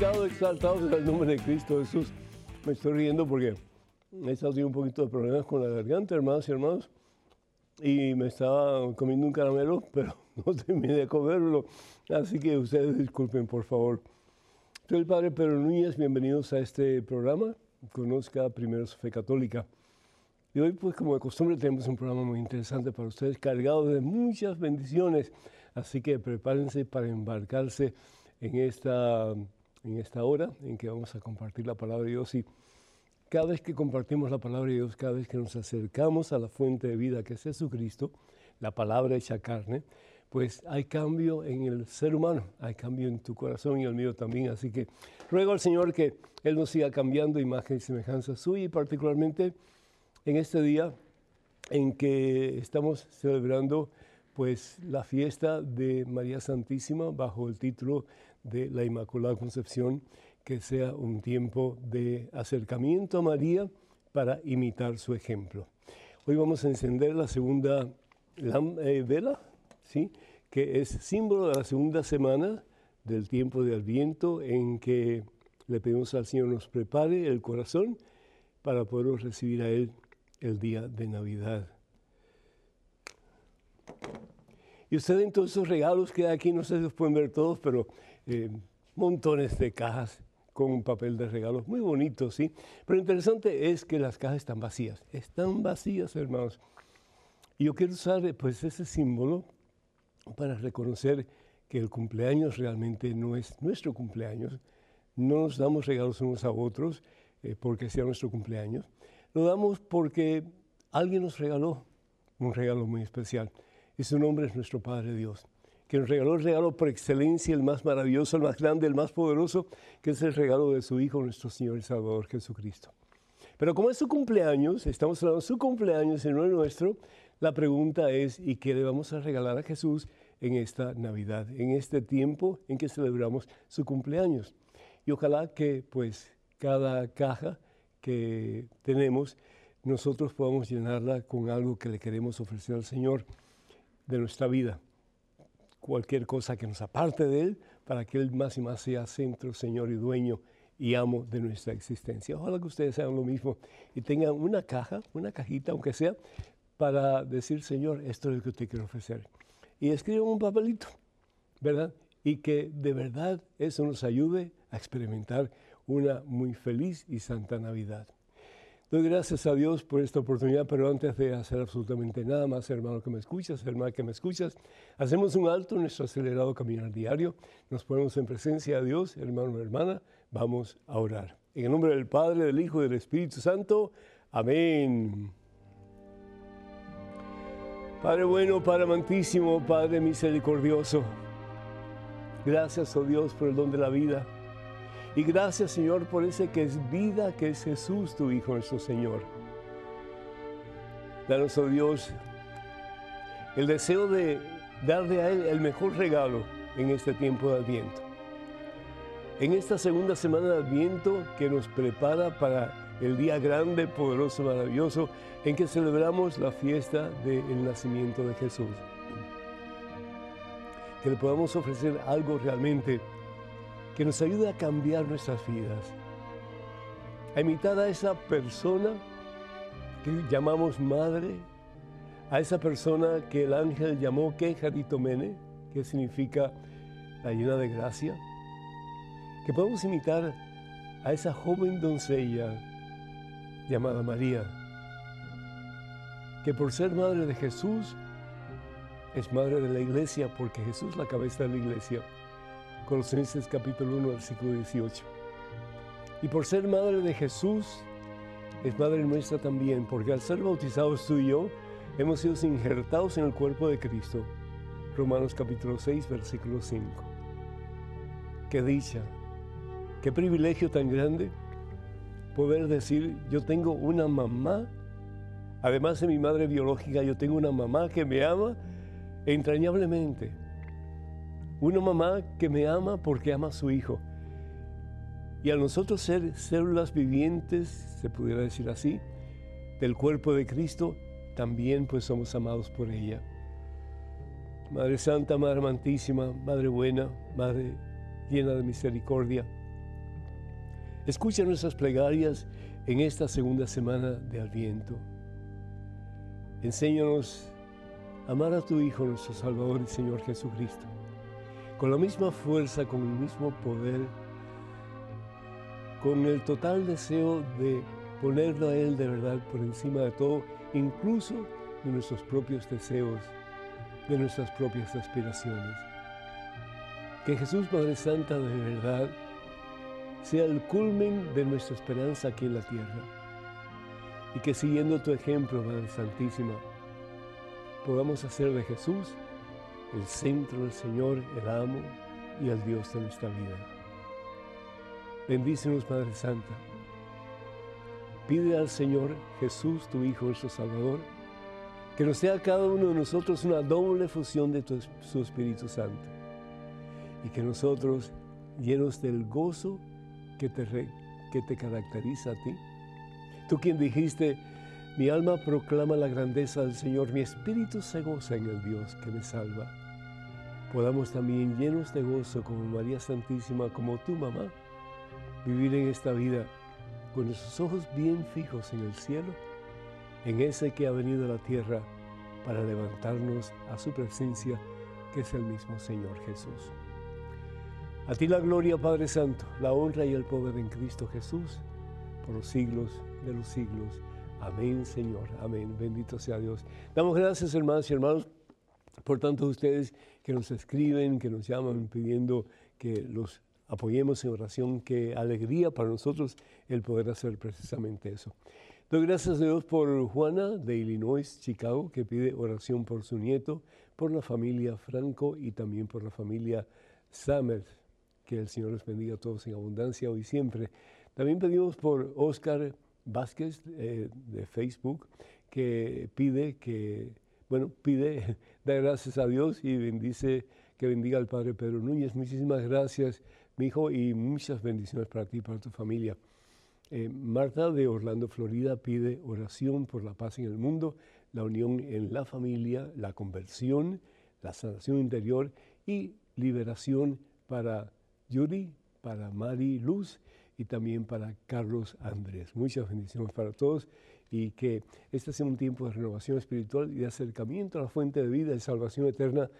glorificado, exaltado sea el nombre de Cristo Jesús. Me estoy riendo porque he estado teniendo un poquito de problemas con la garganta, hermanos y hermanos, y me estaba comiendo un caramelo, pero no terminé de comerlo. Así que ustedes disculpen, por favor. Soy el Padre Pedro Núñez, bienvenidos a este programa. Conozca primero su fe católica. Y hoy, pues como de costumbre, tenemos un programa muy interesante para ustedes, cargado de muchas bendiciones. Así que prepárense para embarcarse en esta, en esta hora en que vamos a compartir la palabra de Dios. Y cada vez que compartimos la palabra de Dios, cada vez que nos acercamos a la fuente de vida que es Jesucristo, la palabra hecha carne, pues hay cambio en el ser humano, hay cambio en tu corazón y el mío también. Así que ruego al Señor que Él nos siga cambiando imagen y semejanza suya y particularmente en este día en que estamos celebrando pues la fiesta de María Santísima bajo el título de la Inmaculada Concepción, que sea un tiempo de acercamiento a María para imitar su ejemplo. Hoy vamos a encender la segunda eh, vela, ¿sí? que es símbolo de la segunda semana del tiempo de Adviento en que le pedimos al Señor nos prepare el corazón para poder recibir a Él el día de Navidad. Y ustedes en todos esos regalos que hay aquí, no sé si los pueden ver todos, pero eh, montones de cajas con un papel de regalos muy bonito, ¿sí? Pero lo interesante es que las cajas están vacías, están vacías, hermanos. Y yo quiero usar pues ese símbolo para reconocer que el cumpleaños realmente no es nuestro cumpleaños. No nos damos regalos unos a otros eh, porque sea nuestro cumpleaños. Lo damos porque alguien nos regaló un regalo muy especial. Y su nombre es nuestro Padre Dios que nos regaló el regalo por excelencia, el más maravilloso, el más grande, el más poderoso, que es el regalo de su Hijo, nuestro Señor y Salvador Jesucristo. Pero como es su cumpleaños, estamos hablando de su cumpleaños y el nuestro, la pregunta es, ¿y qué le vamos a regalar a Jesús en esta Navidad, en este tiempo en que celebramos su cumpleaños? Y ojalá que pues cada caja que tenemos, nosotros podamos llenarla con algo que le queremos ofrecer al Señor de nuestra vida cualquier cosa que nos aparte de Él, para que Él más y más sea centro, Señor y dueño y amo de nuestra existencia. Ojalá que ustedes hagan lo mismo y tengan una caja, una cajita, aunque sea, para decir, Señor, esto es lo que te quiero ofrecer. Y escriban un papelito, ¿verdad? Y que de verdad eso nos ayude a experimentar una muy feliz y santa Navidad. Doy gracias a Dios por esta oportunidad, pero antes de hacer absolutamente nada más, hermano que me escuchas, hermano que me escuchas, hacemos un alto en nuestro acelerado caminar diario, nos ponemos en presencia de Dios, hermano o hermana, vamos a orar. En el nombre del Padre, del Hijo y del Espíritu Santo, amén. Padre bueno, Padre amantísimo, Padre misericordioso, gracias, oh Dios, por el don de la vida. Y gracias Señor por ese que es vida, que es Jesús, tu Hijo, nuestro Señor. Danos, oh Dios, el deseo de darle a Él el mejor regalo en este tiempo de Adviento. En esta segunda semana de Adviento que nos prepara para el día grande, poderoso, maravilloso, en que celebramos la fiesta del nacimiento de Jesús. Que le podamos ofrecer algo realmente que nos ayude a cambiar nuestras vidas, a imitar a esa persona que llamamos madre, a esa persona que el ángel llamó Mene, que significa la llena de gracia, que podemos imitar a esa joven doncella llamada María, que por ser madre de Jesús es madre de la iglesia porque Jesús es la cabeza de la iglesia. Colosenses capítulo 1, versículo 18. Y por ser madre de Jesús, es madre nuestra también, porque al ser bautizados tú y yo, hemos sido injertados en el cuerpo de Cristo. Romanos capítulo 6, versículo 5. Qué dicha, qué privilegio tan grande poder decir, yo tengo una mamá, además de mi madre biológica, yo tengo una mamá que me ama entrañablemente una mamá que me ama porque ama a su hijo. Y a nosotros ser células vivientes, se pudiera decir así, del cuerpo de Cristo, también pues somos amados por ella. Madre Santa, Madre Amantísima, Madre Buena, Madre llena de misericordia. Escucha nuestras plegarias en esta segunda semana de Adviento. Enséñanos a amar a tu Hijo, nuestro Salvador y Señor Jesucristo, con la misma fuerza, con el mismo poder, con el total deseo de ponerlo a Él de verdad por encima de todo, incluso de nuestros propios deseos, de nuestras propias aspiraciones. Que Jesús, Madre Santa, de verdad, sea el culmen de nuestra esperanza aquí en la tierra. Y que siguiendo tu ejemplo, Madre Santísima, podamos hacer de Jesús el centro, el Señor, el amo y el Dios de nuestra vida. Bendícenos, Madre Santa. Pide al Señor Jesús, tu Hijo, nuestro Salvador, que nos sea cada uno de nosotros una doble fusión de tu, su Espíritu Santo. Y que nosotros, llenos del gozo que te, que te caracteriza a ti, tú quien dijiste, mi alma proclama la grandeza del Señor, mi espíritu se goza en el Dios que me salva. Podamos también, llenos de gozo como María Santísima, como tu mamá, vivir en esta vida con nuestros ojos bien fijos en el cielo en ese que ha venido a la tierra para levantarnos a su presencia, que es el mismo Señor Jesús. A ti la gloria, Padre Santo, la honra y el poder en Cristo Jesús, por los siglos de los siglos. Amén, Señor. Amén. Bendito sea Dios. Damos gracias, hermanos y hermanos, por tanto ustedes que nos escriben, que nos llaman pidiendo que los apoyemos en oración. Qué alegría para nosotros el poder hacer precisamente eso. Doy gracias a Dios por Juana de Illinois, Chicago, que pide oración por su nieto, por la familia Franco y también por la familia Summers. Que el Señor les bendiga a todos en abundancia hoy y siempre. También pedimos por Oscar Vázquez eh, de Facebook, que pide que, bueno, pide, da gracias a Dios y bendice, que bendiga al Padre Pedro Núñez. Muchísimas gracias, mi hijo, y muchas bendiciones para ti y para tu familia. Eh, Marta de Orlando, Florida, pide oración por la paz en el mundo, la unión en la familia, la conversión, la sanación interior y liberación para Yuri, para Mari Luz y también para Carlos Andrés. Muchas bendiciones para todos y que este sea un tiempo de renovación espiritual y de acercamiento a la fuente de vida y salvación eterna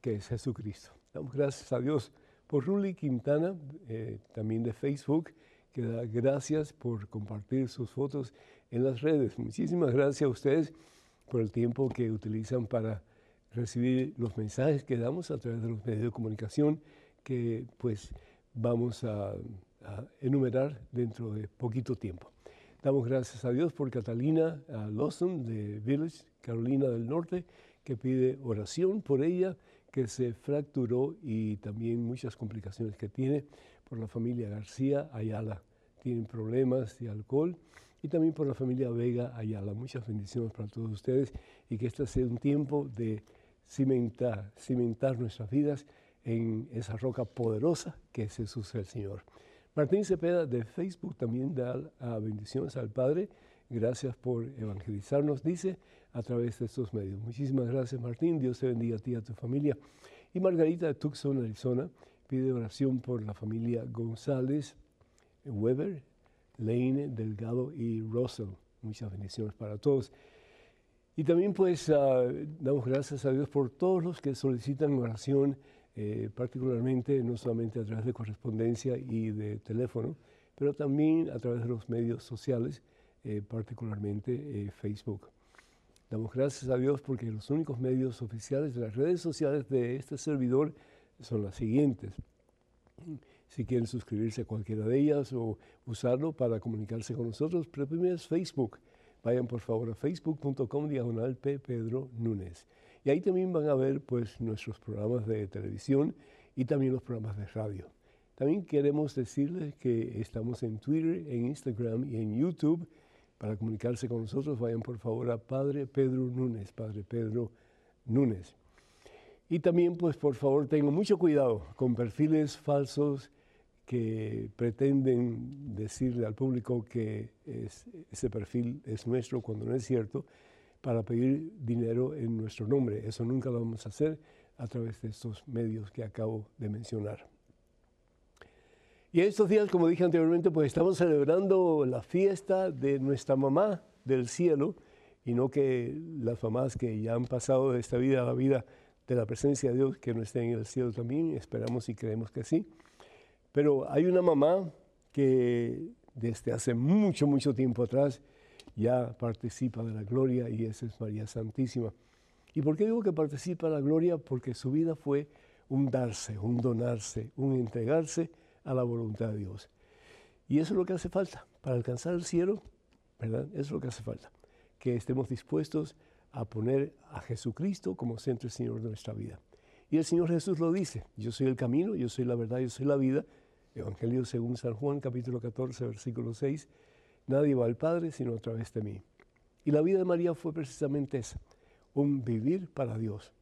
que es Jesucristo. Damos gracias a Dios por Ruli Quintana, eh, también de Facebook, que da gracias por compartir sus fotos en las redes. Muchísimas gracias a ustedes por el tiempo que utilizan para recibir los mensajes que damos a través de los medios de comunicación que pues vamos a, enumerar dentro de poquito tiempo. Damos gracias a Dios por Catalina Lawson de Village, Carolina del Norte, que pide oración por ella, que se fracturó y también muchas complicaciones que tiene por la familia García Ayala, tienen problemas de alcohol, y también por la familia Vega Ayala. Muchas bendiciones para todos ustedes y que este sea un tiempo de cimentar, cimentar nuestras vidas en esa roca poderosa que es Jesús el Señor. Martín Cepeda de Facebook también da bendiciones al Padre. Gracias por evangelizarnos, dice, a través de estos medios. Muchísimas gracias, Martín. Dios te bendiga a ti y a tu familia. Y Margarita de Tucson, Arizona, pide oración por la familia González Weber, Lane, Delgado y Russell. Muchas bendiciones para todos. Y también pues ah, damos gracias a Dios por todos los que solicitan oración, eh, particularmente no solamente a través de correspondencia y de teléfono, pero también a través de los medios sociales, eh, particularmente eh, Facebook. Damos gracias a Dios porque los únicos medios oficiales de las redes sociales de este servidor son las siguientes. Si quieren suscribirse a cualquiera de ellas o usarlo para comunicarse con nosotros, pero primero es Facebook. Vayan por favor a facebook.com diagonal P. Pedro Núñez. Y ahí también van a ver pues, nuestros programas de televisión y también los programas de radio. También queremos decirles que estamos en Twitter, en Instagram y en YouTube para comunicarse con nosotros, vayan por favor a Padre Pedro Núñez, Padre Pedro Núñez. Y también, pues por favor, tengan mucho cuidado con perfiles falsos que pretenden decirle al público que ese perfil es nuestro cuando no es cierto, para pedir dinero en nuestro nombre. Eso nunca lo vamos a hacer a través de estos medios que acabo de mencionar. Y estos días, como dije anteriormente, pues estamos celebrando la fiesta de nuestra mamá del cielo, y no que las mamás que ya han pasado de esta vida a la vida de la presencia de Dios, que no estén en el cielo también, esperamos y creemos que sí. Pero hay una mamá que desde hace mucho, mucho tiempo atrás ya participa de la gloria y esa es María Santísima. ¿Y por qué digo que participa de la gloria? Porque su vida fue un darse, un donarse, un entregarse a la voluntad de Dios. Y eso es lo que hace falta para alcanzar el cielo, ¿verdad? Eso es lo que hace falta, que estemos dispuestos a poner a Jesucristo como centro y Señor de nuestra vida. Y el Señor Jesús lo dice, yo soy el camino, yo soy la verdad, yo soy la vida. Evangelio según San Juan, capítulo 14, versículo 6, nadie va al Padre sino a través de mí. Y la vida de María fue precisamente esa, un vivir para Dios,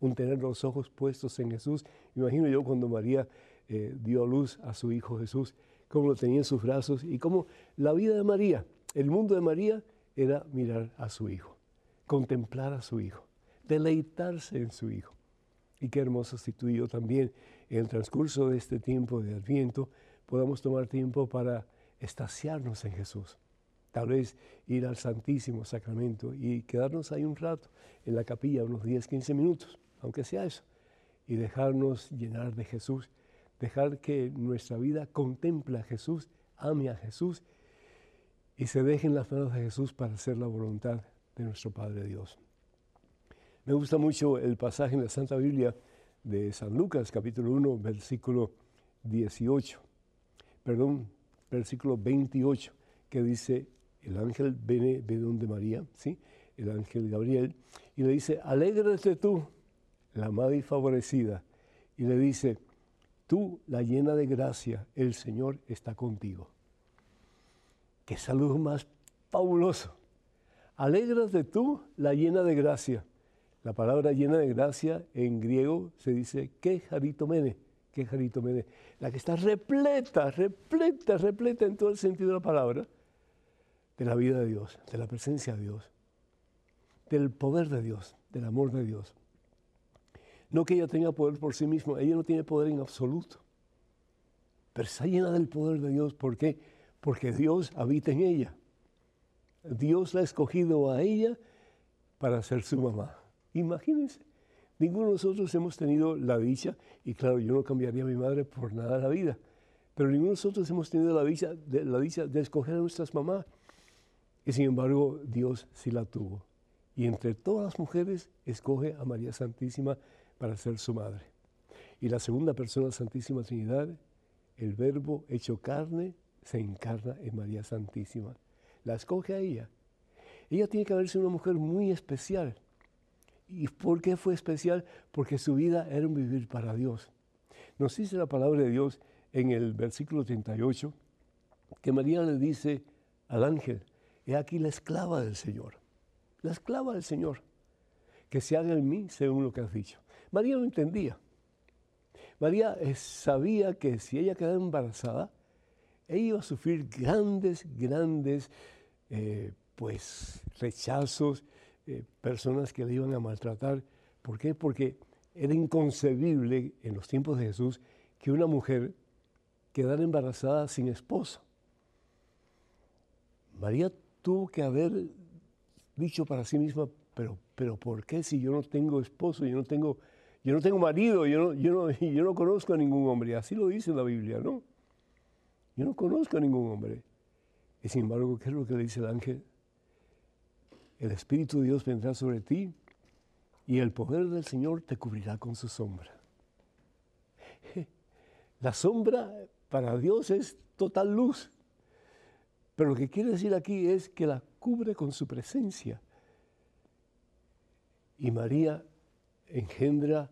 un tener los ojos puestos en Jesús. Imagino yo cuando María eh, dio a luz a su Hijo Jesús, cómo lo tenía en sus brazos y cómo la vida de María, el mundo de María, era mirar a su Hijo, contemplar a su Hijo, deleitarse en su Hijo. Y qué hermoso si tú y yo también, en el transcurso de este tiempo de Adviento, podamos tomar tiempo para estaciarnos en Jesús. Tal vez ir al Santísimo Sacramento y quedarnos ahí un rato en la capilla, unos 10, 15 minutos, aunque sea eso, y dejarnos llenar de Jesús dejar que nuestra vida contemple a Jesús, ame a Jesús y se deje en las manos de Jesús para hacer la voluntad de nuestro Padre Dios. Me gusta mucho el pasaje en la Santa Biblia de San Lucas, capítulo 1, versículo 18, perdón, versículo 28, que dice, el ángel viene, de donde María, ¿sí? el ángel Gabriel, y le dice, alégrate tú, la madre favorecida, y le dice, Tú, la llena de gracia, el Señor está contigo. Qué saludo más fabuloso. Alégrate tú, la llena de gracia. La palabra llena de gracia en griego se dice que mene, que mene. La que está repleta, repleta, repleta en todo el sentido de la palabra de la vida de Dios, de la presencia de Dios, del poder de Dios, del amor de Dios. No que ella tenga poder por sí misma, ella no tiene poder en absoluto. Pero está llena del poder de Dios. ¿Por qué? Porque Dios habita en ella. Dios la ha escogido a ella para ser su mamá. Imagínense, ninguno de nosotros hemos tenido la dicha, y claro, yo no cambiaría a mi madre por nada en la vida, pero ninguno de nosotros hemos tenido la dicha, de, la dicha de escoger a nuestras mamás. Y sin embargo, Dios sí la tuvo. Y entre todas las mujeres escoge a María Santísima para ser su madre. Y la segunda persona, Santísima Trinidad, el verbo hecho carne, se encarna en María Santísima. La escoge a ella. Ella tiene que haber sido una mujer muy especial. ¿Y por qué fue especial? Porque su vida era un vivir para Dios. Nos dice la palabra de Dios en el versículo 38 que María le dice al ángel, he aquí la esclava del Señor, la esclava del Señor, que se haga en mí según lo que has dicho. María no entendía. María eh, sabía que si ella quedaba embarazada, ella iba a sufrir grandes, grandes, eh, pues, rechazos, eh, personas que le iban a maltratar. ¿Por qué? Porque era inconcebible en los tiempos de Jesús que una mujer quedara embarazada sin esposo. María tuvo que haber dicho para sí misma, pero, pero ¿por qué si yo no tengo esposo, yo no tengo yo no tengo marido, yo no, yo, no, yo no conozco a ningún hombre. Así lo dice la Biblia, ¿no? Yo no conozco a ningún hombre. Y sin embargo, ¿qué es lo que le dice el ángel? El Espíritu de Dios vendrá sobre ti y el poder del Señor te cubrirá con su sombra. La sombra para Dios es total luz. Pero lo que quiere decir aquí es que la cubre con su presencia. Y María engendra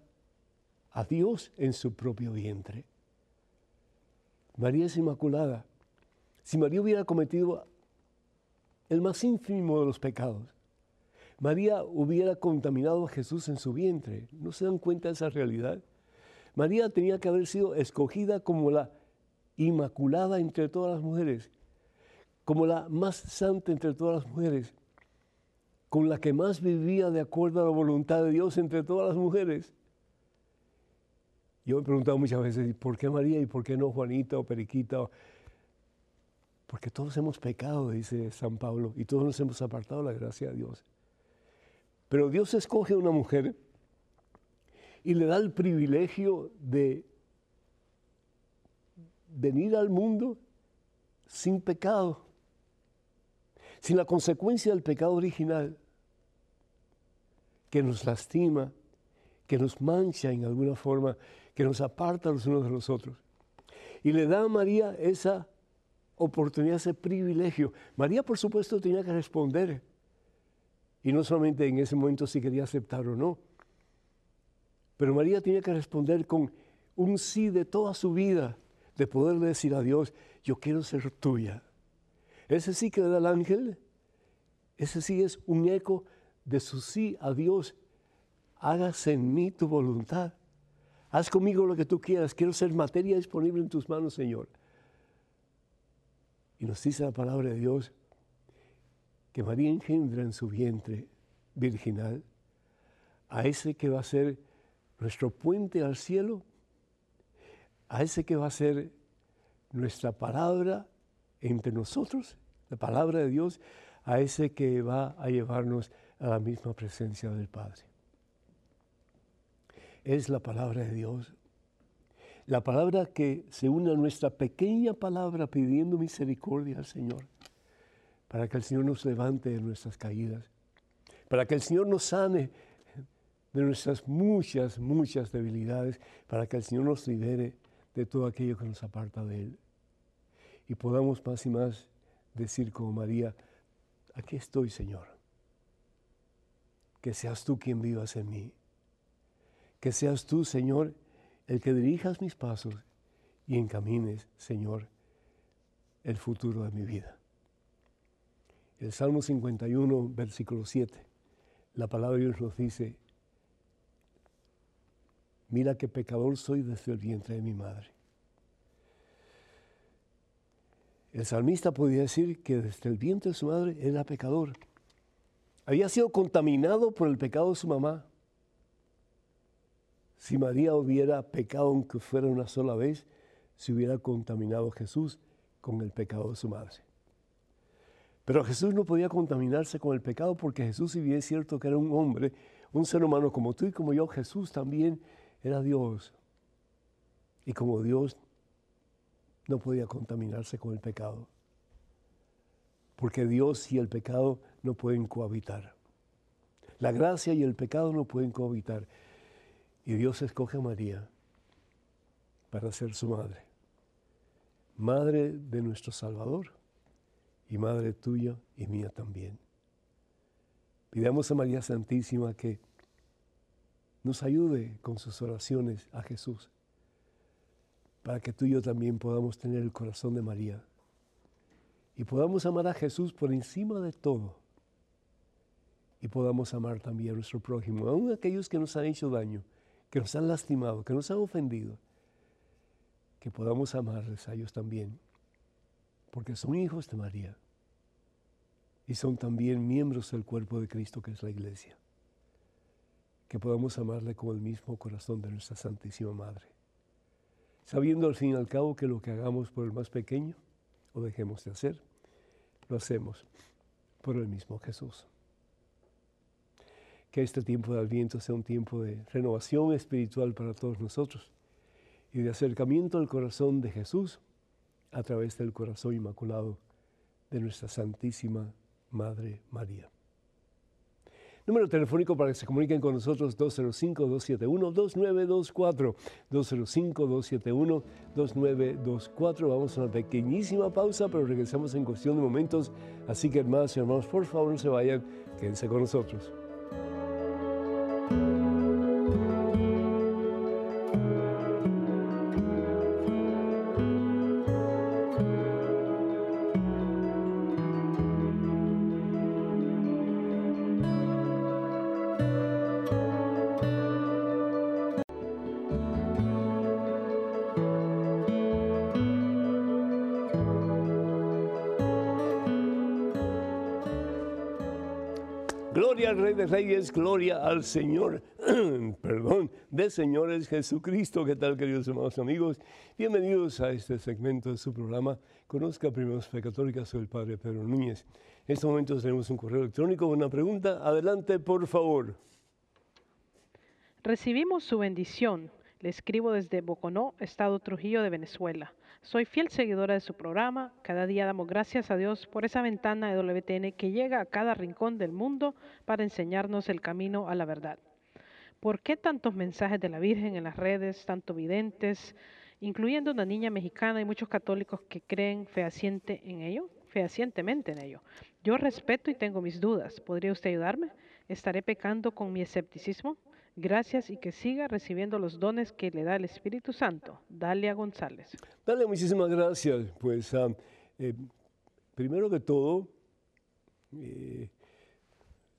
a Dios en su propio vientre. María es inmaculada. Si María hubiera cometido el más ínfimo de los pecados, María hubiera contaminado a Jesús en su vientre. ¿No se dan cuenta de esa realidad? María tenía que haber sido escogida como la inmaculada entre todas las mujeres, como la más santa entre todas las mujeres, con la que más vivía de acuerdo a la voluntad de Dios entre todas las mujeres. Yo me he preguntado muchas veces, ¿por qué María y por qué no Juanita o Periquita? Porque todos hemos pecado, dice San Pablo, y todos nos hemos apartado de la gracia de Dios. Pero Dios escoge a una mujer y le da el privilegio de venir al mundo sin pecado, sin la consecuencia del pecado original, que nos lastima, que nos mancha en alguna forma, que nos aparta los unos de los otros. Y le da a María esa oportunidad, ese privilegio. María, por supuesto, tenía que responder. Y no solamente en ese momento si quería aceptar o no. Pero María tenía que responder con un sí de toda su vida, de poder decir a Dios, yo quiero ser tuya. Ese sí que le da el ángel, ese sí es un eco de su sí a Dios. Hágase en mí tu voluntad. Haz conmigo lo que tú quieras. Quiero ser materia disponible en tus manos, Señor. Y nos dice la palabra de Dios que María engendra en su vientre virginal a ese que va a ser nuestro puente al cielo, a ese que va a ser nuestra palabra entre nosotros, la palabra de Dios, a ese que va a llevarnos a la misma presencia del Padre. Es la palabra de Dios. La palabra que se une a nuestra pequeña palabra pidiendo misericordia al Señor, para que el Señor nos levante de nuestras caídas, para que el Señor nos sane de nuestras muchas, muchas debilidades, para que el Señor nos libere de todo aquello que nos aparta de Él. Y podamos más y más decir como María, aquí estoy Señor. Que seas tú quien vivas en mí. Que seas tú, Señor, el que dirijas mis pasos y encamines, Señor, el futuro de mi vida. El Salmo 51, versículo 7, la palabra de Dios nos dice, mira qué pecador soy desde el vientre de mi madre. El salmista podía decir que desde el vientre de su madre era pecador. Había sido contaminado por el pecado de su mamá. Si María hubiera pecado aunque fuera una sola vez, se hubiera contaminado Jesús con el pecado de su madre. Pero Jesús no podía contaminarse con el pecado porque Jesús, si bien es cierto que era un hombre, un ser humano como tú y como yo, Jesús también era Dios. Y como Dios no podía contaminarse con el pecado. Porque Dios y el pecado no pueden cohabitar. La gracia y el pecado no pueden cohabitar. Y Dios escoge a María para ser su madre. Madre de nuestro Salvador y madre tuya y mía también. Pidamos a María Santísima que nos ayude con sus oraciones a Jesús, para que tú y yo también podamos tener el corazón de María y podamos amar a Jesús por encima de todo y podamos amar también a nuestro prójimo, aun aquellos que nos han hecho daño, que nos han lastimado, que nos han ofendido, que podamos amarles a ellos también, porque son hijos de María y son también miembros del cuerpo de Cristo que es la iglesia que podamos amarle con el mismo corazón de nuestra Santísima Madre, sabiendo al fin y al cabo que lo que hagamos por el más pequeño o dejemos de hacer, lo hacemos por el mismo Jesús. Que este tiempo de Adviento sea un tiempo de renovación espiritual para todos nosotros y de acercamiento al corazón de Jesús a través del corazón inmaculado de nuestra Santísima Madre María. Número telefónico para que se comuniquen con nosotros 205-271-2924. 205-271-2924. Vamos a una pequeñísima pausa, pero regresamos en cuestión de momentos. Así que hermanos y hermanos, por favor no se vayan, quédense con nosotros. Gloria al Rey de Reyes, gloria al Señor, perdón, de Señores Jesucristo. ¿Qué tal, queridos hermanos amigos? Bienvenidos a este segmento de su programa. Conozca primero su fe católica, soy el Padre Pedro Núñez. En este momento tenemos un correo electrónico, una pregunta. Adelante, por favor. Recibimos su bendición. Le escribo desde Boconó, Estado Trujillo de Venezuela. Soy fiel seguidora de su programa. Cada día damos gracias a Dios por esa ventana de WTN que llega a cada rincón del mundo para enseñarnos el camino a la verdad. ¿Por qué tantos mensajes de la Virgen en las redes, tanto videntes, incluyendo una niña mexicana y muchos católicos que creen fehaciente en ello, fehacientemente en ello? Yo respeto y tengo mis dudas. ¿Podría usted ayudarme? ¿Estaré pecando con mi escepticismo? Gracias y que siga recibiendo los dones que le da el Espíritu Santo. Dalia González. Dale, muchísimas gracias. Pues ah, eh, primero que todo, eh,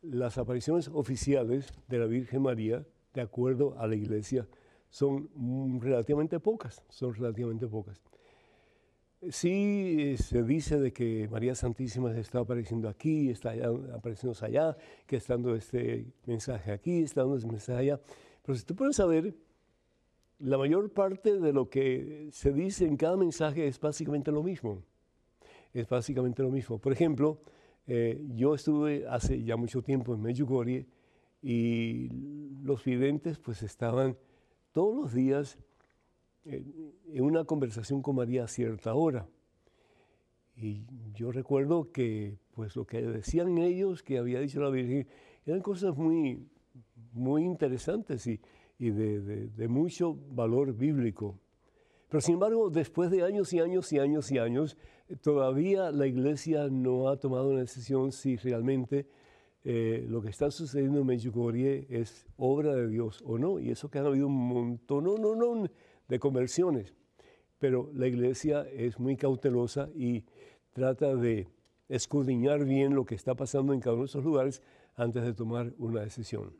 las apariciones oficiales de la Virgen María, de acuerdo a la Iglesia, son relativamente pocas, son relativamente pocas. Sí eh, se dice de que María Santísima está apareciendo aquí, está apareciendo allá, que está dando este mensaje aquí, está dando este mensaje allá. Pero si tú puedes saber, la mayor parte de lo que se dice en cada mensaje es básicamente lo mismo. Es básicamente lo mismo. Por ejemplo, eh, yo estuve hace ya mucho tiempo en Medjugorje y los videntes pues estaban todos los días en una conversación con María a cierta hora. Y yo recuerdo que pues lo que decían ellos, que había dicho la Virgen, eran cosas muy, muy interesantes y, y de, de, mucho valor bíblico. Pero sin embargo, después de años y años y años y años, todavía la Iglesia no ha tomado una decisión si realmente eh, lo que está sucediendo en Medjugorje es obra de Dios o no. Y eso que ha habido un montón, no, no, no, de conversiones. Pero la iglesia es muy cautelosa y trata de escudriñar bien lo que está pasando en cada uno de esos lugares antes de tomar una decisión.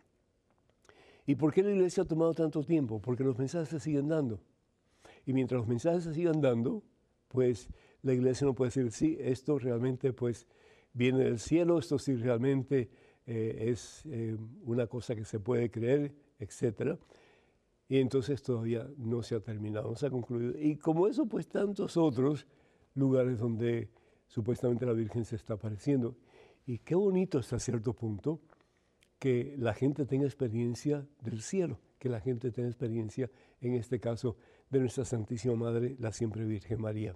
¿Y por qué la iglesia ha tomado tanto tiempo? Porque los mensajes se siguen dando. Y mientras los mensajes se sigan dando, pues la iglesia no puede decir, sí, esto realmente pues viene del cielo, esto sí realmente eh, es eh, una cosa que se puede creer, etcétera y entonces todavía no se ha terminado, no se ha concluido. Y como eso, pues tantos otros lugares donde supuestamente la Virgen se está apareciendo. Y qué bonito hasta cierto punto que la gente tenga experiencia del cielo, que la gente tenga experiencia, en este caso, de nuestra Santísima Madre, la siempre Virgen María.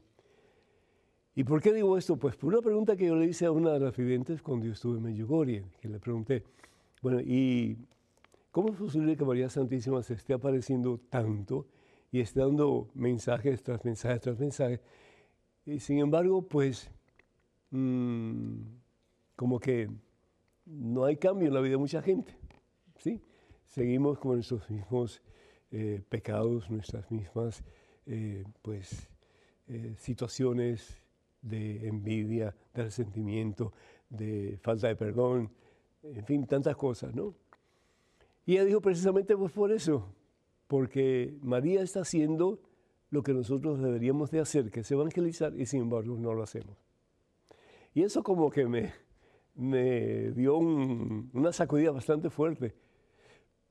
¿Y por qué digo esto? Pues por una pregunta que yo le hice a una de las videntes cuando yo estuve en Medjugorje, que le pregunté, bueno, ¿y ¿Cómo es posible que María Santísima se esté apareciendo tanto y esté dando mensajes tras mensajes tras mensajes? Y sin embargo, pues, mm, como que no hay cambio en la vida de mucha gente, ¿sí? Seguimos con nuestros mismos eh, pecados, nuestras mismas, eh, pues, eh, situaciones de envidia, de resentimiento, de falta de perdón, en fin, tantas cosas, ¿no? Y ella dijo precisamente pues por eso, porque María está haciendo lo que nosotros deberíamos de hacer, que es evangelizar, y sin embargo no lo hacemos. Y eso como que me, me dio una sacudida bastante fuerte,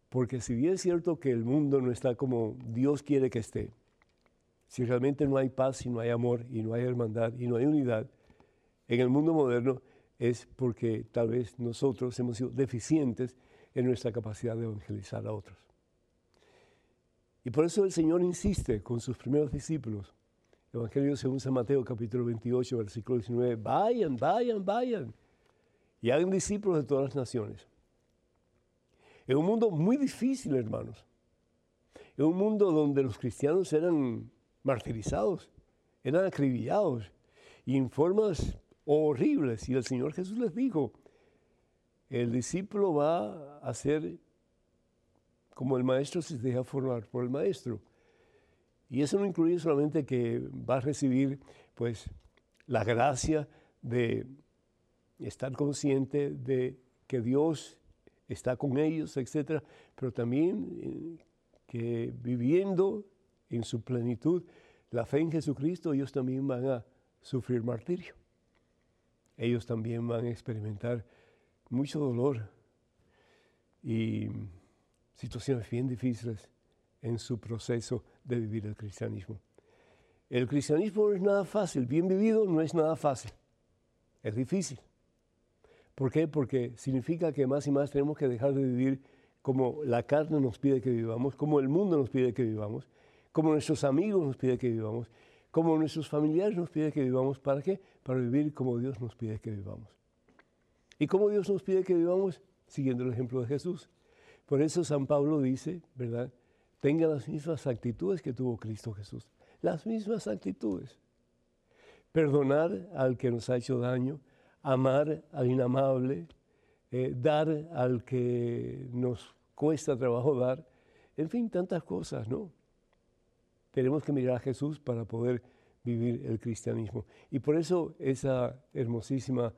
porque si bien es cierto que el mundo no está como Dios quiere que esté, si realmente no hay paz, y no hay amor, y no hay hermandad, y no hay unidad, en el mundo moderno es porque tal vez nosotros hemos sido deficientes en nuestra capacidad de evangelizar a otros. Y por eso el Señor insiste con sus primeros discípulos. Evangelio según San Mateo capítulo 28, versículo 19, vayan, vayan, vayan y hagan discípulos de todas las naciones. En un mundo muy difícil, hermanos. En un mundo donde los cristianos eran martirizados, eran acribillados y en formas horribles. Y el Señor Jesús les dijo, el discípulo va a ser como el maestro se deja formar por el maestro. Y eso no incluye solamente que va a recibir pues la gracia de estar consciente de que Dios está con ellos, etcétera, pero también eh, que viviendo en su plenitud la fe en Jesucristo, ellos también van a sufrir martirio. Ellos también van a experimentar mucho dolor, y situaciones bien difíciles en su proceso de vivir el cristianismo. El cristianismo no es nada fácil, bien vivido no es nada fácil, es difícil. ¿Por qué? Porque significa que más y más tenemos que dejar de vivir como la carne nos pide que vivamos, como el mundo nos pide que vivamos, como nuestros amigos nos piden que vivamos, como nuestros familiares nos piden que vivamos. ¿Para qué? Para vivir como Dios nos pide que vivamos. ¿Y cómo Dios nos pide que vivamos? Siguiendo el ejemplo de Jesús. Por eso San Pablo dice, ¿verdad? Tenga las mismas actitudes que tuvo Cristo Jesús. Las mismas actitudes. Perdonar al que nos ha hecho daño, amar al inamable, eh, dar al que nos cuesta trabajo dar, en fin, tantas cosas, ¿no? Tenemos que mirar a Jesús para poder vivir el cristianismo. Y por eso esa hermosísima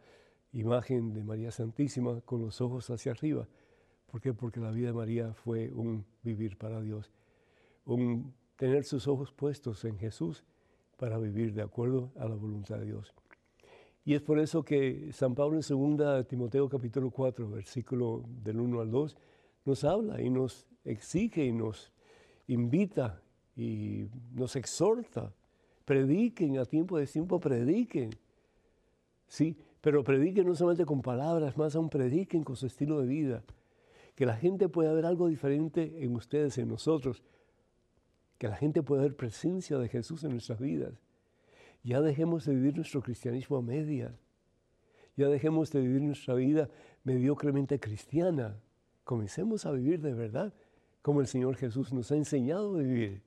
imagen de María Santísima con los ojos hacia arriba. ¿Por qué? Porque la vida de María fue un vivir para Dios, un tener sus ojos puestos en Jesús para vivir de acuerdo a la voluntad de Dios. Y es por eso que San Pablo en 2 Timoteo capítulo 4, versículo del 1 al 2, nos habla y nos exige y nos invita y nos exhorta. Prediquen a tiempo de tiempo, prediquen. Sí, pero prediquen no solamente con palabras, más aún prediquen con su estilo de vida. Que la gente pueda ver algo diferente en ustedes, en nosotros. Que la gente pueda ver presencia de Jesús en nuestras vidas. Ya dejemos de vivir nuestro cristianismo a medias. Ya dejemos de vivir nuestra vida mediocremente cristiana. Comencemos a vivir de verdad como el Señor Jesús nos ha enseñado a vivir.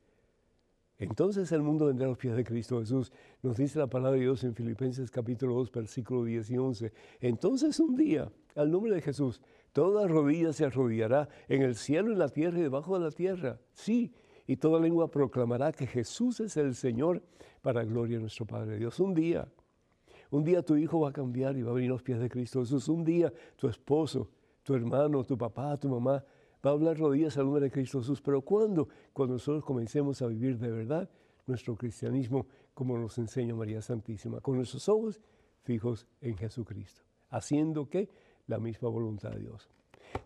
Entonces el mundo vendrá a los pies de Cristo Jesús. Nos dice la palabra de Dios en Filipenses capítulo 2, versículo 10 y 11. Entonces un día, al nombre de Jesús, toda rodilla se arrodillará en el cielo, en la tierra y debajo de la tierra. Sí, y toda lengua proclamará que Jesús es el Señor para gloria de nuestro Padre Dios. Un día, un día tu hijo va a cambiar y va a venir a los pies de Cristo Jesús. Un día tu esposo, tu hermano, tu papá, tu mamá va a hablar rodillas al nombre de Cristo Jesús. Pero ¿cuándo? Cuando nosotros comencemos a vivir de verdad nuestro cristianismo como nos enseña María Santísima, con nuestros ojos fijos en Jesucristo, haciendo que la misma voluntad de Dios.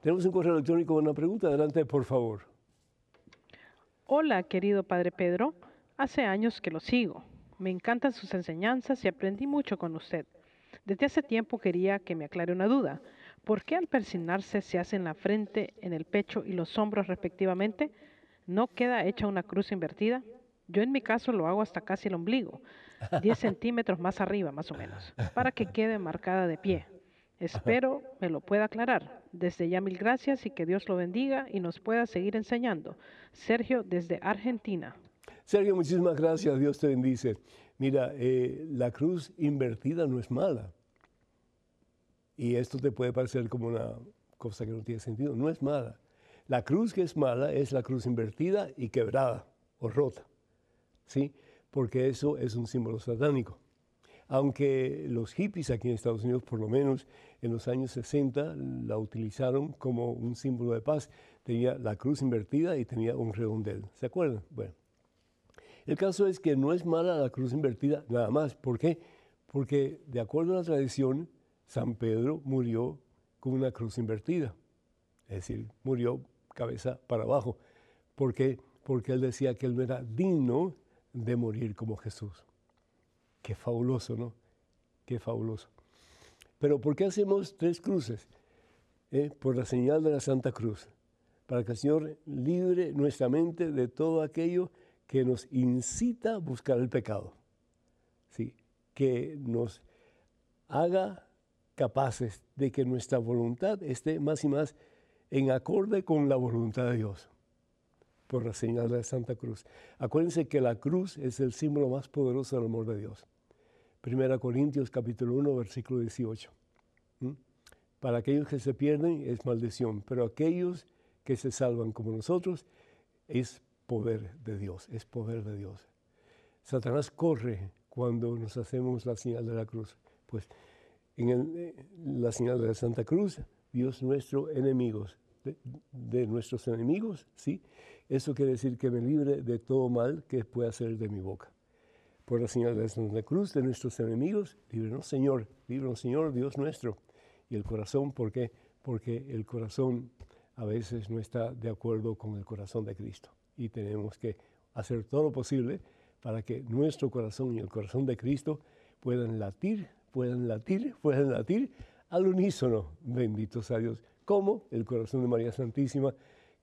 Tenemos un correo electrónico con una pregunta. Adelante, por favor. Hola, querido Padre Pedro. Hace años que lo sigo. Me encantan sus enseñanzas y aprendí mucho con usted. Desde hace tiempo quería que me aclare una duda. ¿Por qué al persignarse se hace en la frente, en el pecho y los hombros respectivamente? ¿No queda hecha una cruz invertida? Yo en mi caso lo hago hasta casi el ombligo, 10 centímetros más arriba más o menos, para que quede marcada de pie. Espero me lo pueda aclarar. Desde ya mil gracias y que Dios lo bendiga y nos pueda seguir enseñando. Sergio desde Argentina. Sergio, muchísimas gracias. Dios te bendice. Mira, eh, la cruz invertida no es mala. Y esto te puede parecer como una cosa que no tiene sentido. No es mala. La cruz que es mala es la cruz invertida y quebrada o rota. ¿Sí? Porque eso es un símbolo satánico aunque los hippies aquí en Estados Unidos, por lo menos en los años 60, la utilizaron como un símbolo de paz. Tenía la cruz invertida y tenía un redondel. ¿Se acuerdan? Bueno, el caso es que no es mala la cruz invertida nada más. ¿Por qué? Porque de acuerdo a la tradición, San Pedro murió con una cruz invertida. Es decir, murió cabeza para abajo. ¿Por qué? Porque él decía que él no era digno de morir como Jesús. Qué fabuloso, ¿no? Qué fabuloso. Pero ¿por qué hacemos tres cruces? Eh, por la señal de la Santa Cruz, para que el Señor libre nuestra mente de todo aquello que nos incita a buscar el pecado. ¿sí? Que nos haga capaces de que nuestra voluntad esté más y más en acorde con la voluntad de Dios por la señal de la Santa Cruz. Acuérdense que la cruz es el símbolo más poderoso del amor de Dios. Primera Corintios capítulo 1, versículo 18. Para aquellos que se pierden es maldición, pero aquellos que se salvan como nosotros es poder de Dios, es poder de Dios. Satanás corre cuando nos hacemos la señal de la cruz. Pues en la señal de la Santa Cruz, Dios nuestro enemigos, de, nuestros enemigos, ¿sí? Eso quiere decir que me libre de todo mal que pueda salir de mi boca por la señal de la Santa Cruz de nuestros enemigos, líbranos Señor, líbranos Señor, Dios nuestro. Y el corazón, ¿por qué? Porque el corazón a veces no está de acuerdo con el corazón de Cristo. Y tenemos que hacer todo lo posible para que nuestro corazón y el corazón de Cristo puedan latir, puedan latir, puedan latir al unísono, bendito sea Dios, como el corazón de María Santísima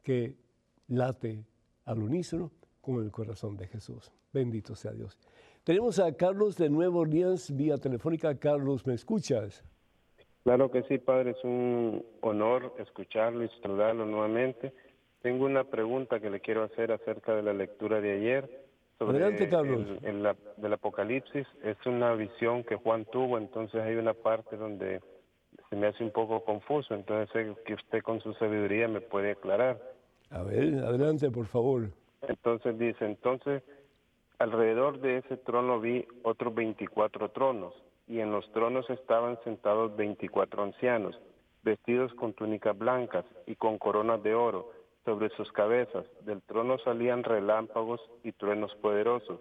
que late al unísono con el corazón de Jesús. Bendito sea Dios. Tenemos a Carlos de Nuevo Orleans vía telefónica. Carlos, ¿me escuchas? Claro que sí, padre, es un honor escucharlo y saludarlo nuevamente. Tengo una pregunta que le quiero hacer acerca de la lectura de ayer. Sobre Adelante, Carlos. El, del Apocalipsis. Es una visión que Juan tuvo, entonces hay una parte donde se me hace un poco confuso, entonces sé que usted con su sabiduría me puede aclarar. A ver, adelante, por favor. Entonces dice, entonces alrededor de ese trono vi otros 24 tronos, y en los tronos estaban sentados 24 ancianos, vestidos con túnicas blancas y con coronas de oro sobre sus cabezas. Del trono salían relámpagos y truenos poderosos,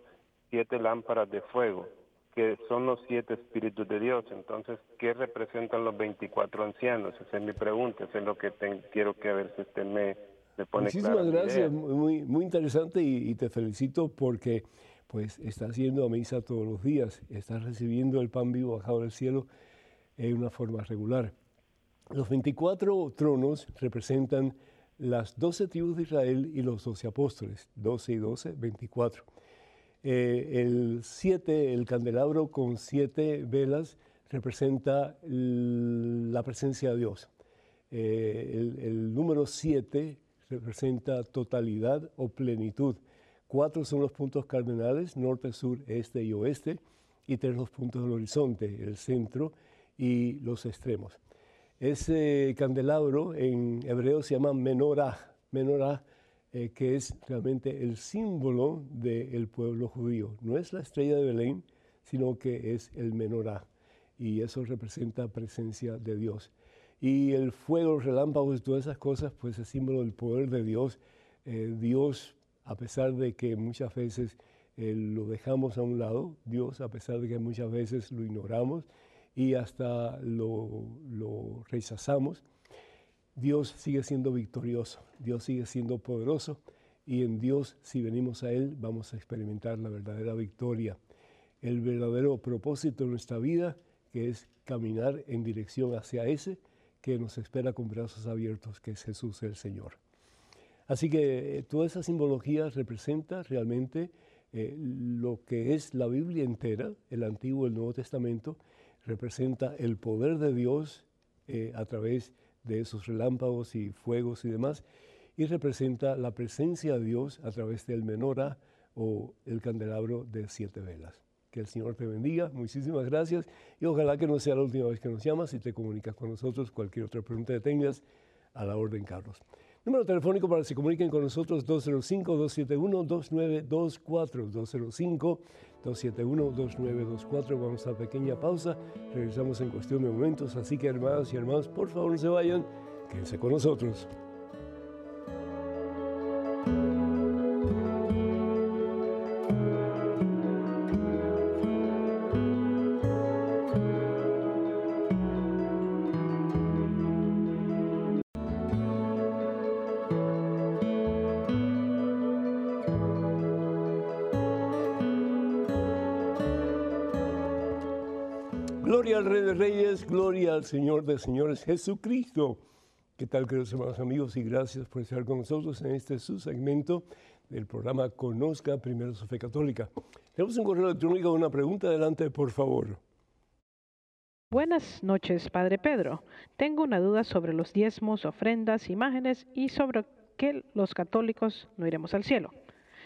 siete lámparas de fuego, que son los siete espíritus de Dios. Entonces, ¿qué representan los 24 ancianos? Esa es mi pregunta, es lo que quiero que a ver si usted me, pone Muchísimas gracias, muy, muy interesante y, te felicito porque pues estás yendo a misa todos los días, estás recibiendo el pan vivo bajado del cielo en una forma regular. Los 24 tronos representan las 12 tribus de Israel y los 12 apóstoles, 12 y 12, 24. Eh, el 7, el candelabro con siete velas, representa la presencia de Dios. Eh, el, el, número 7 representa totalidad o plenitud. Cuatro son los puntos cardinales, norte, sur, este y oeste, y tres los puntos del horizonte, el centro y los extremos. Ese candelabro en hebreo se llama menorah, menorah eh, que es realmente el símbolo del pueblo judío. No es la estrella de Belén, sino que es el menorá. Y eso representa presencia de Dios. Y el fuego, los relámpagos y todas esas cosas, pues es símbolo del poder de Dios. Eh, Dios, a pesar de que muchas veces eh, lo dejamos a un lado, Dios, a pesar de que muchas veces lo ignoramos y hasta lo, rechazamos, Dios sigue siendo victorioso, Dios sigue siendo poderoso y en Dios, si venimos a Él, vamos a experimentar la verdadera victoria, el verdadero propósito de nuestra vida, que es caminar en dirección hacia ese que nos espera con brazos abiertos, que es Jesús el Señor. Así que eh, toda esa simbología representa realmente eh, lo que es la Biblia entera, el Antiguo y el Nuevo Testamento, representa el poder de Dios eh, a través de esos relámpagos y fuegos y demás, y representa la presencia de Dios a través del menorá o el candelabro de siete velas. Que el Señor te bendiga, muchísimas gracias y ojalá que no sea la última vez que nos llamas y te comunicas con nosotros. Cualquier otra pregunta que tengas, a la orden, Carlos. Número telefónico para que se comuniquen con nosotros 205-271-2924. 205-271-2924. Vamos a pequeña pausa. Regresamos en cuestión de momentos. Así que hermanas y hermanos, por favor no se vayan. Quédense con nosotros. Al Señor de Señores Jesucristo. ¿Qué tal, queridos hermanos amigos? Y gracias por estar con nosotros en este su segmento del programa Conozca Primero su Fe Católica. Tenemos un correo electrónico, una pregunta. Adelante, por favor. Buenas noches, Padre Pedro. Tengo una duda sobre los diezmos, ofrendas, imágenes y sobre que los católicos no iremos al cielo.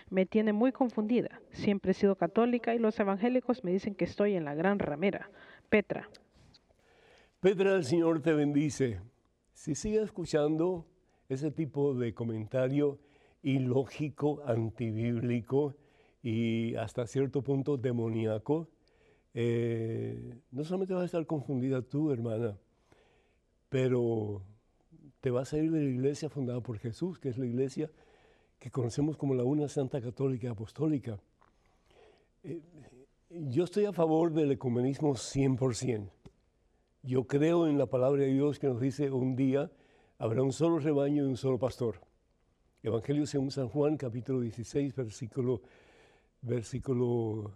Me tiene muy confundida. Siempre he sido católica y los evangélicos me dicen que estoy en la gran ramera. Petra. Petra, el Señor te bendice. Si sigue escuchando ese tipo de comentario ilógico, antibíblico y hasta cierto punto demoníaco, eh, no solamente vas a estar confundida tú, hermana, pero te vas a ir de la iglesia fundada por Jesús, que es la iglesia que conocemos como la una Santa Católica Apostólica. Eh, yo estoy a favor del ecumenismo 100%. Yo creo en la palabra de Dios que nos dice un día habrá un solo rebaño y un solo pastor. Evangelio según San Juan, capítulo 16, versículo, versículo,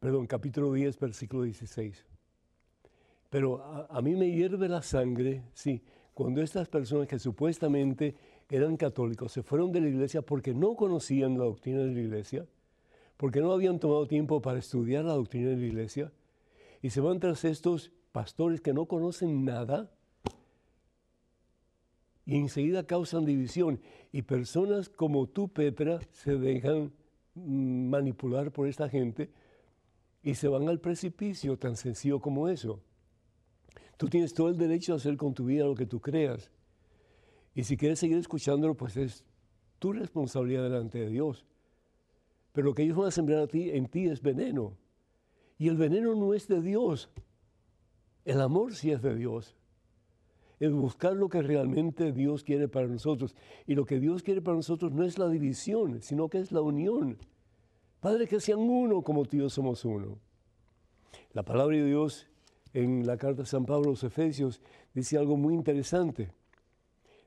perdón, capítulo 10, versículo 16. Pero a, a mí me hierve la sangre, sí, cuando estas personas que supuestamente eran católicos se fueron de la iglesia porque no conocían la doctrina de la iglesia, porque no habían tomado tiempo para estudiar la doctrina de la iglesia, y se van tras estos pastores que no conocen nada, y enseguida causan división. Y personas como tú, Petra, se dejan mm, manipular por esta gente y se van al precipicio tan sencillo como eso. Tú tienes todo el derecho a hacer con tu vida lo que tú creas. Y si quieres seguir escuchándolo, pues es tu responsabilidad delante de Dios. Pero lo que ellos van a sembrar a ti, en ti es veneno. Y el veneno no es de Dios. El amor sí es de Dios. Es buscar lo que realmente Dios quiere para nosotros. Y lo que Dios quiere para nosotros no es la división, sino que es la unión. Padre, que sean uno como tú somos uno. La palabra de Dios en la carta de San Pablo a los Efesios dice algo muy interesante.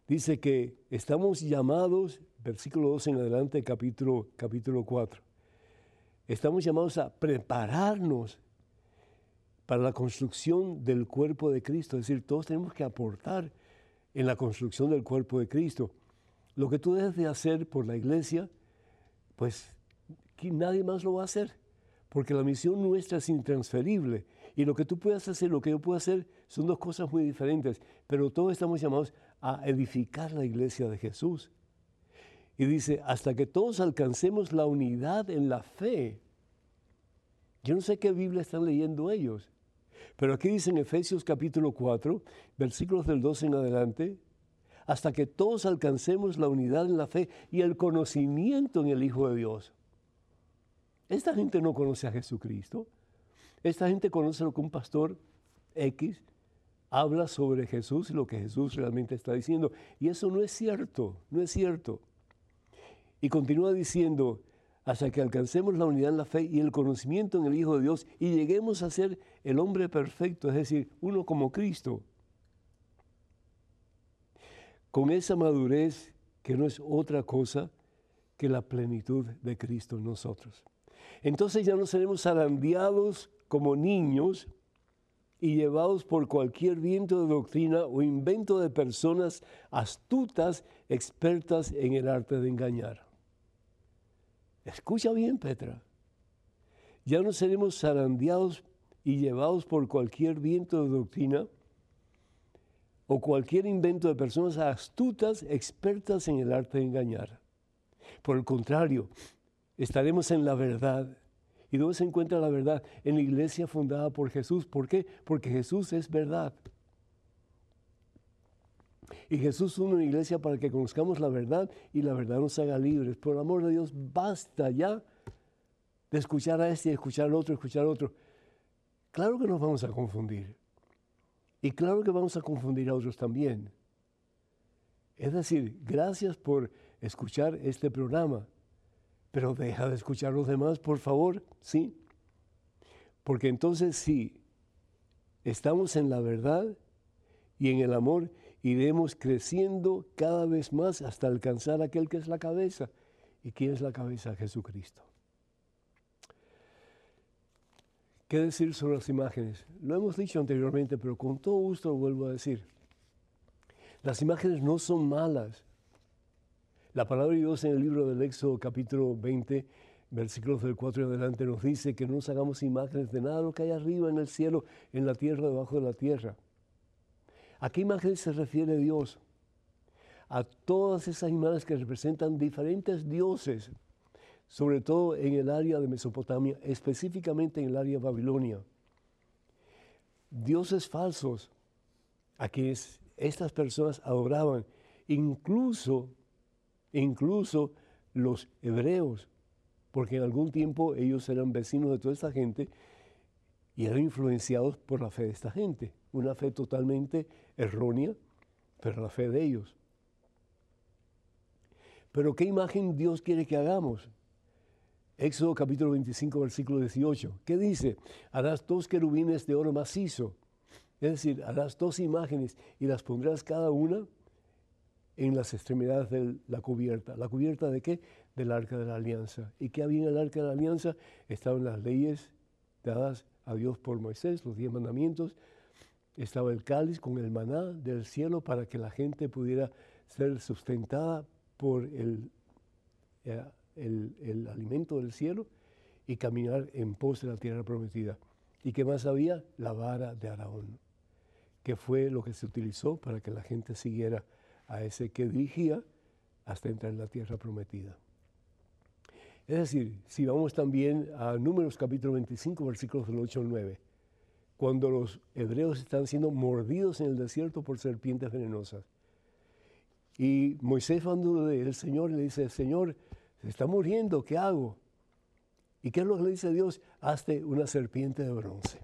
Dice que estamos llamados, versículo 2 en adelante, capítulo, capítulo 4, estamos llamados a prepararnos para la construcción del cuerpo de Cristo. Es decir, todos tenemos que aportar en la construcción del cuerpo de Cristo. Lo que tú debes de hacer por la iglesia, pues nadie más lo va a hacer, porque la misión nuestra es intransferible. Y lo que tú puedas hacer, lo que yo puedo hacer, son dos cosas muy diferentes, pero todos estamos llamados a edificar la iglesia de Jesús. Y dice, hasta que todos alcancemos la unidad en la fe. Yo no sé qué Biblia están leyendo ellos, pero aquí dice en Efesios capítulo 4, versículos del 12 en adelante, hasta que todos alcancemos la unidad en la fe y el conocimiento en el Hijo de Dios. Esta gente no conoce a Jesucristo. Esta gente conoce lo que un pastor X habla sobre Jesús y lo que Jesús realmente está diciendo. Y eso no es cierto, no es cierto. Y continúa diciendo, hasta que alcancemos la unidad en la fe y el conocimiento en el Hijo de Dios y lleguemos a ser el hombre perfecto, es decir, uno como Cristo. Con esa madurez que no es otra cosa que la plenitud de Cristo en nosotros. Entonces ya no seremos zarandeados como niños y llevados por cualquier viento de doctrina o invento de personas astutas, expertas en el arte de engañar. Escucha bien, Petra. Ya no seremos zarandeados y llevados por cualquier viento de doctrina o cualquier invento de personas astutas, expertas en el arte de engañar. Por el contrario, estaremos en la verdad. ¿Y dónde se encuentra la verdad? En la iglesia fundada por Jesús. ¿Por qué? Porque Jesús es verdad. Y Jesús une una iglesia para que conozcamos la verdad y la verdad nos haga libres. Por amor de Dios, basta ya de escuchar a este y escuchar al otro, escuchar al otro. Claro que nos vamos a confundir. Y claro que vamos a confundir a otros también. Es decir, gracias por escuchar este programa, pero deja de escuchar a los demás, por favor, ¿sí? Porque entonces sí, estamos en la verdad y en el amor iremos creciendo cada vez más hasta alcanzar aquel que es la cabeza. ¿Y quién es la cabeza? Jesucristo. ¿Qué decir sobre las imágenes? Lo hemos dicho anteriormente, pero con todo gusto lo vuelvo a decir. Las imágenes no son malas. La palabra de Dios en el libro del Éxodo capítulo 20, versículos del 4 en adelante, nos dice que no nos hagamos imágenes de nada lo que hay arriba en el cielo, en la tierra, debajo de la tierra. ¿A qué imagen se refiere Dios? A todas esas imágenes que representan diferentes dioses, sobre todo en el área de Mesopotamia, específicamente en el área de Babilonia. Dioses falsos a quienes estas personas adoraban, incluso, incluso los hebreos, porque en algún tiempo ellos eran vecinos de toda esta gente y eran influenciados por la fe de esta gente una fe totalmente errónea, pero la fe de ellos. Pero ¿qué imagen Dios quiere que hagamos? Éxodo capítulo 25, versículo 18. ¿Qué dice? Harás dos querubines de oro macizo. Es decir, harás dos imágenes y las pondrás cada una en las extremidades de la cubierta. ¿La cubierta de qué? Del arca de la alianza. ¿Y qué había en el arca de la alianza? Estaban las leyes dadas a Dios por Moisés, los diez mandamientos. Estaba el cáliz con el maná del cielo para que la gente pudiera ser sustentada por el, eh, el, el alimento del cielo y caminar en pos de la tierra prometida. ¿Y qué más había? La vara de Araón, que fue lo que se utilizó para que la gente siguiera a ese que dirigía hasta entrar en la tierra prometida. Es decir, si vamos también a Números capítulo 25, versículos del 8 al 9, cuando los hebreos están siendo mordidos en el desierto por serpientes venenosas. Y Moisés hablando del Señor le dice, Señor, se está muriendo, ¿qué hago? ¿Y qué es lo que le dice Dios? Hazte una serpiente de bronce.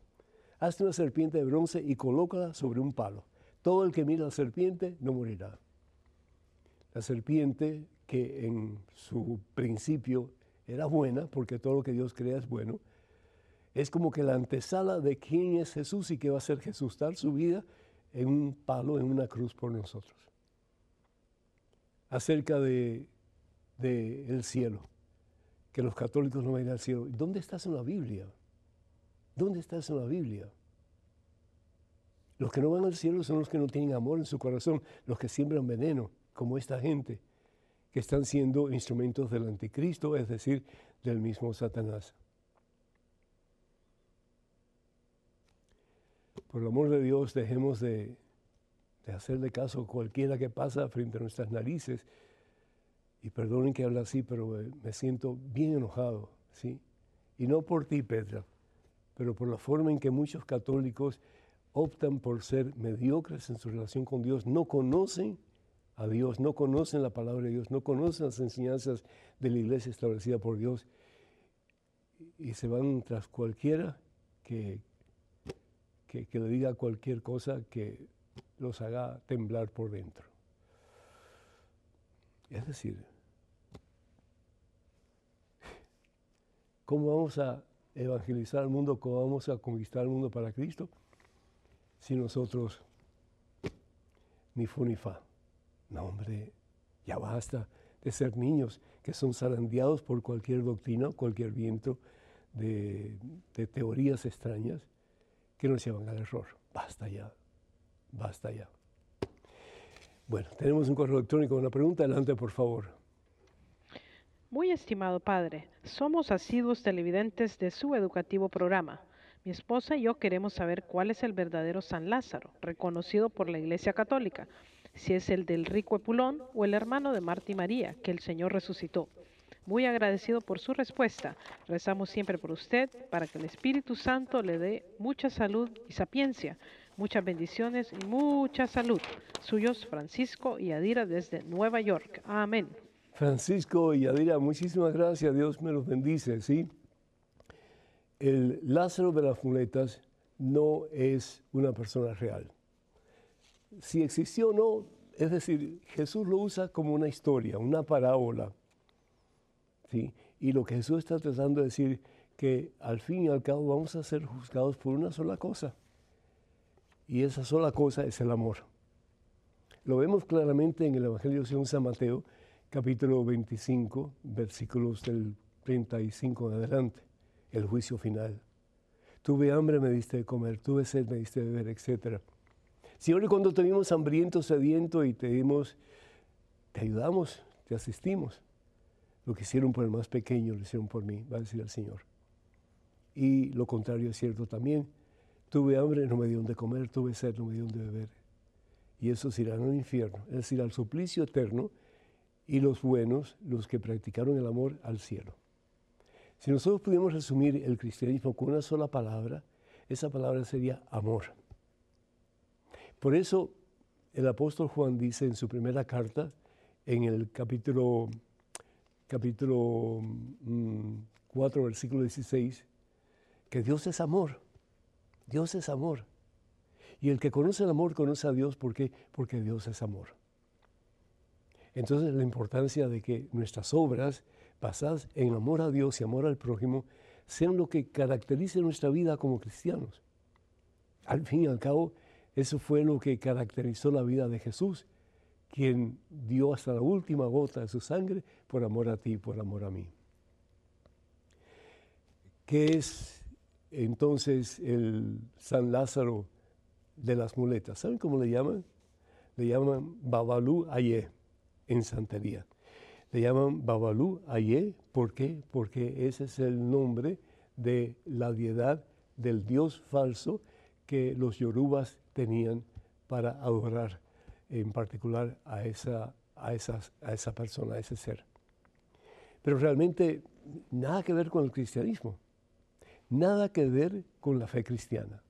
Hazte una serpiente de bronce y colócala sobre un palo. Todo el que mira la serpiente no morirá. La serpiente, que en su principio era buena, porque todo lo que Dios crea es bueno, es como que la antesala de quién es Jesús y qué va a ser Jesús, dar su vida en un palo, en una cruz por nosotros. Acerca de, el cielo, que los católicos no vayan al cielo. ¿Dónde estás en la Biblia? ¿Dónde estás en la Biblia? Los que no van al cielo son los que no tienen amor en su corazón, los que siembran veneno como esta gente, que están siendo instrumentos del anticristo, es decir, del mismo Satanás. Por el amor de Dios, dejemos de, hacerle caso a cualquiera que pasa frente a nuestras narices. Y perdonen que hable así, pero eh, me siento bien enojado, ¿sí? Y no por ti, Petra, pero por la forma en que muchos católicos optan por ser mediocres en su relación con Dios, no conocen a Dios, no conocen la palabra de Dios, no conocen las enseñanzas de la iglesia establecida por Dios y se van tras cualquiera que, que, le diga cualquier cosa que los haga temblar por dentro. Es decir, ¿cómo vamos a evangelizar al mundo, cómo vamos a conquistar al mundo para Cristo si nosotros ni fu ni fa? No, hombre, ya basta de ser niños que son zarandeados por cualquier doctrina, cualquier viento de, teorías extrañas que nos llevan al error. Basta ya, basta ya. Bueno, tenemos un correo electrónico, una pregunta, adelante por favor. Muy estimado padre, somos asiduos televidentes de su educativo programa. Mi esposa y yo queremos saber cuál es el verdadero San Lázaro, reconocido por la Iglesia Católica si es el del rico Epulón o el hermano de Marta y María, que el Señor resucitó. Muy agradecido por su respuesta. Rezamos siempre por usted para que el Espíritu Santo le dé mucha salud y sapiencia, muchas bendiciones y mucha salud. Suyos Francisco y Adira desde Nueva York. Amén. Francisco y Adira, muchísimas gracias. Dios me los bendice, ¿sí? El Lázaro de las muletas no es una persona real si existió o no, es decir, Jesús lo usa como una historia, una parábola. ¿Sí? Y lo que Jesús está tratando de decir que al fin y al cabo vamos a ser juzgados por una sola cosa. Y esa sola cosa es el amor. Lo vemos claramente en el Evangelio de San Mateo, capítulo 25, versículos del 35 en adelante, el juicio final. Tuve hambre, me diste de comer, tuve sed, me diste de beber, etcétera. Señor, y cuando te vimos hambriento, sediento y te dimos, te ayudamos, te asistimos. Lo que hicieron por el más pequeño, lo hicieron por mí, va a decir el Señor. Y lo contrario es cierto también. Tuve hambre, no me dieron de comer, tuve sed, no me dieron de beber. Y esos irán al infierno, es decir, al suplicio eterno, y los buenos, los que practicaron el amor, al cielo. Si nosotros pudiéramos resumir el cristianismo con una sola palabra, esa palabra sería amor. Por eso el apóstol Juan dice en su primera carta, en el capítulo, capítulo 4, mm, versículo 16, que Dios es amor. Dios es amor. Y el que conoce el amor conoce a Dios. ¿Por qué? Porque Dios es amor. Entonces la importancia de que nuestras obras basadas en amor a Dios y amor al prójimo sean lo que caracterice nuestra vida como cristianos. Al fin y al cabo, eso fue lo que caracterizó la vida de Jesús, quien dio hasta la última gota de su sangre por amor a ti, por amor a mí. ¿Qué es entonces el San Lázaro de las muletas? ¿Saben cómo le llaman? Le llaman Babalú Aye en santería. Le llaman Babalú Aye, ¿por qué? Porque ese es el nombre de la deidad del dios falso que los yorubas tenían para adorar en particular a esa, a, esas, a esa persona, a ese ser. Pero realmente nada que ver con el cristianismo, nada que ver con la fe cristiana.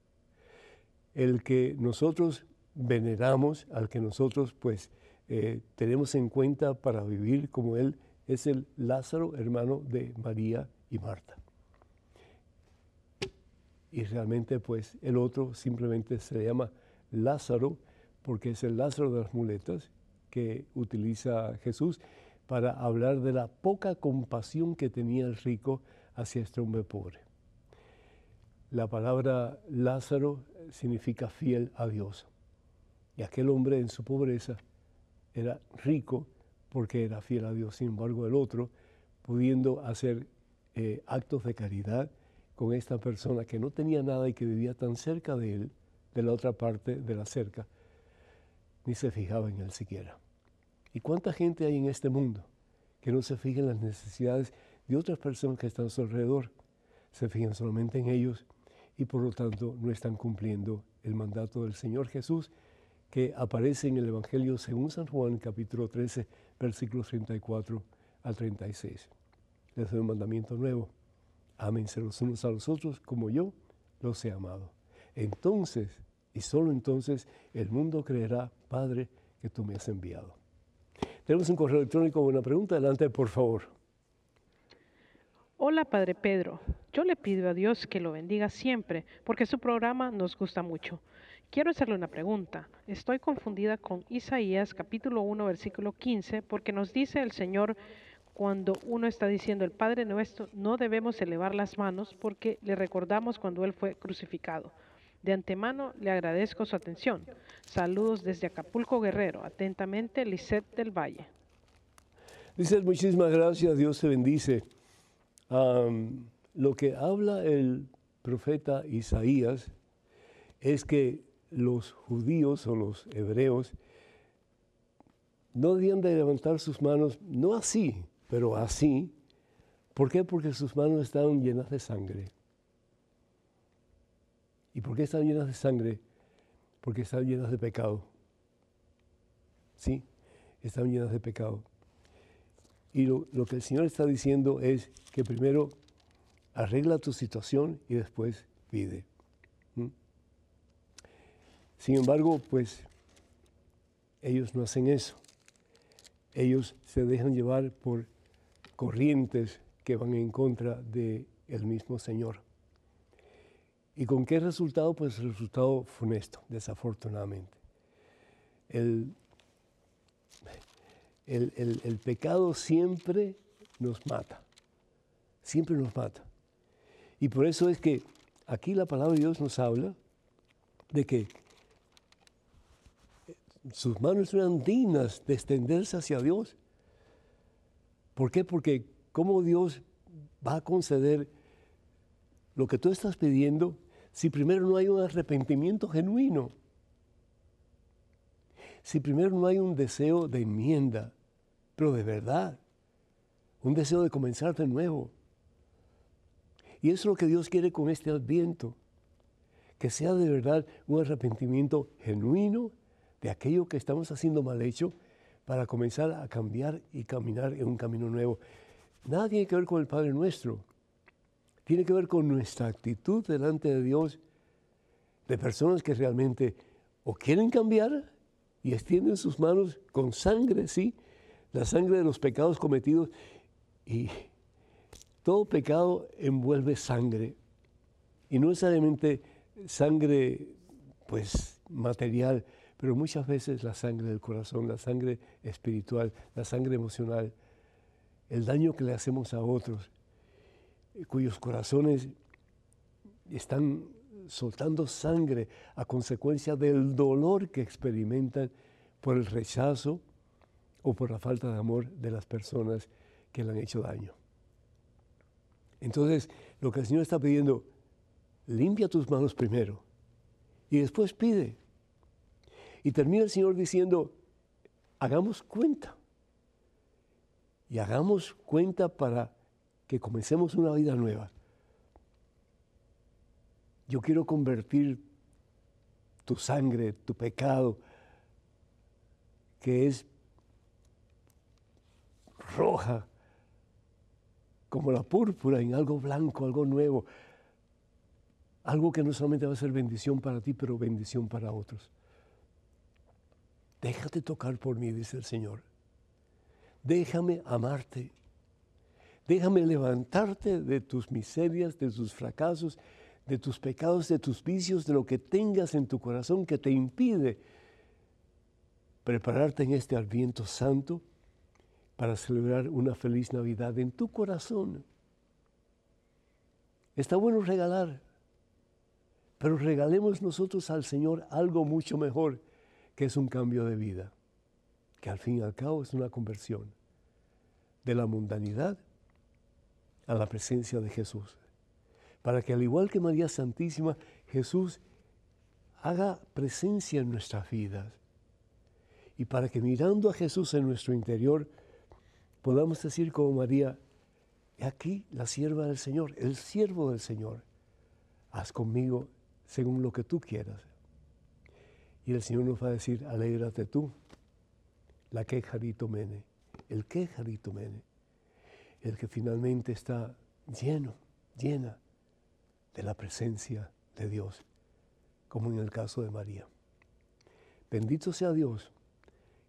El que nosotros veneramos, al que nosotros pues eh, tenemos en cuenta para vivir como Él, es el Lázaro, hermano de María y Marta. Y realmente pues el otro simplemente se llama Lázaro porque es el Lázaro de las muletas que utiliza Jesús para hablar de la poca compasión que tenía el rico hacia este hombre pobre. La palabra Lázaro significa fiel a Dios. Y aquel hombre en su pobreza era rico porque era fiel a Dios. Sin embargo, el otro, pudiendo hacer eh, actos de caridad con esta persona que no tenía nada y que vivía tan cerca de él, de la otra parte de la cerca, ni se fijaba en él siquiera. ¿Y cuánta gente hay en este mundo que no se fija en las necesidades de otras personas que están a su alrededor? Se fijan solamente en ellos y por lo tanto no están cumpliendo el mandato del Señor Jesús que aparece en el Evangelio según San Juan capítulo 13 versículos 34 al 36. Les doy un mandamiento nuevo. Ámense los unos a los otros como yo los he amado. Entonces y solo entonces el mundo creerá, Padre, que tú me has enviado. Tenemos un correo electrónico con una pregunta. Adelante, por favor. Hola, Padre Pedro. Yo le pido a Dios que lo bendiga siempre, porque su programa nos gusta mucho. Quiero hacerle una pregunta. Estoy confundida con Isaías capítulo 1, versículo 15, porque nos dice el Señor cuando uno está diciendo el Padre nuestro, no debemos elevar las manos porque le recordamos cuando Él fue crucificado. De antemano le agradezco su atención. Saludos desde Acapulco Guerrero. Atentamente, Lisette del Valle. Lisette, muchísimas gracias. Dios te bendice. lo que habla el profeta Isaías es que los judíos o los hebreos no debían de levantar sus manos, no así, pero así. ¿Por qué? Porque sus manos estaban llenas de sangre. ¿Y por qué están llenas de sangre? Porque están llenas de pecado. ¿Sí? Están llenas de pecado. Y lo, que el Señor está diciendo es que primero arregla tu situación y después pide. Sin embargo, pues ellos no hacen eso. Ellos se dejan llevar por corrientes que van en contra del el mismo Señor. ¿Y con qué resultado? Pues el resultado funesto, desafortunadamente. El, el, pecado siempre nos mata, siempre nos mata. Y por eso es que aquí la palabra de Dios nos habla de que sus manos eran dignas de extenderse hacia Dios. ¿Por qué? Porque cómo Dios va a conceder lo que tú estás pidiendo si primero no hay un arrepentimiento genuino, si primero no hay un deseo de enmienda, pero de verdad, un deseo de comenzar de nuevo. Y eso es lo que Dios quiere con este adviento, que sea de verdad un arrepentimiento genuino de aquello que estamos haciendo mal hecho para comenzar a cambiar y caminar en un camino nuevo. Nada tiene que ver con el Padre nuestro tiene que ver con nuestra actitud delante de Dios, de personas que realmente o quieren cambiar y extienden sus manos con sangre, sí, la sangre de los pecados cometidos. Y todo pecado envuelve sangre. Y no necesariamente sangre, pues, material, pero muchas veces la sangre del corazón, la sangre espiritual, la sangre emocional, el daño que le hacemos a otros cuyos corazones están soltando sangre a consecuencia del dolor que experimentan por el rechazo o por la falta de amor de las personas que le han hecho daño. Entonces, lo que el Señor está pidiendo, limpia tus manos primero y después pide. Y termina el Señor diciendo, hagamos cuenta. Y hagamos cuenta para que comencemos una vida nueva. Yo quiero convertir tu sangre, tu pecado, que es roja, como la púrpura, en algo blanco, algo nuevo, algo que no solamente va a ser bendición para ti, pero bendición para otros. Déjate tocar por mí, dice el Señor. Déjame amarte. Déjame levantarte de tus miserias, de tus fracasos, de tus pecados, de tus vicios, de lo que tengas en tu corazón que te impide prepararte en este Adviento Santo para celebrar una feliz Navidad en tu corazón. Está bueno regalar, pero regalemos nosotros al Señor algo mucho mejor, que es un cambio de vida, que al fin y al cabo es una conversión de la mundanidad a la presencia de Jesús. Para que al igual que María Santísima, Jesús haga presencia en nuestras vidas. Y para que mirando a Jesús en nuestro interior, podamos decir como María, aquí la sierva del Señor, el siervo del Señor, haz conmigo según lo que tú quieras. Y el Señor nos va a decir, alégrate tú, la quejarito mene, el quejarito mene, el que finalmente está lleno, llena de la presencia de Dios, como en el caso de María. Bendito sea Dios,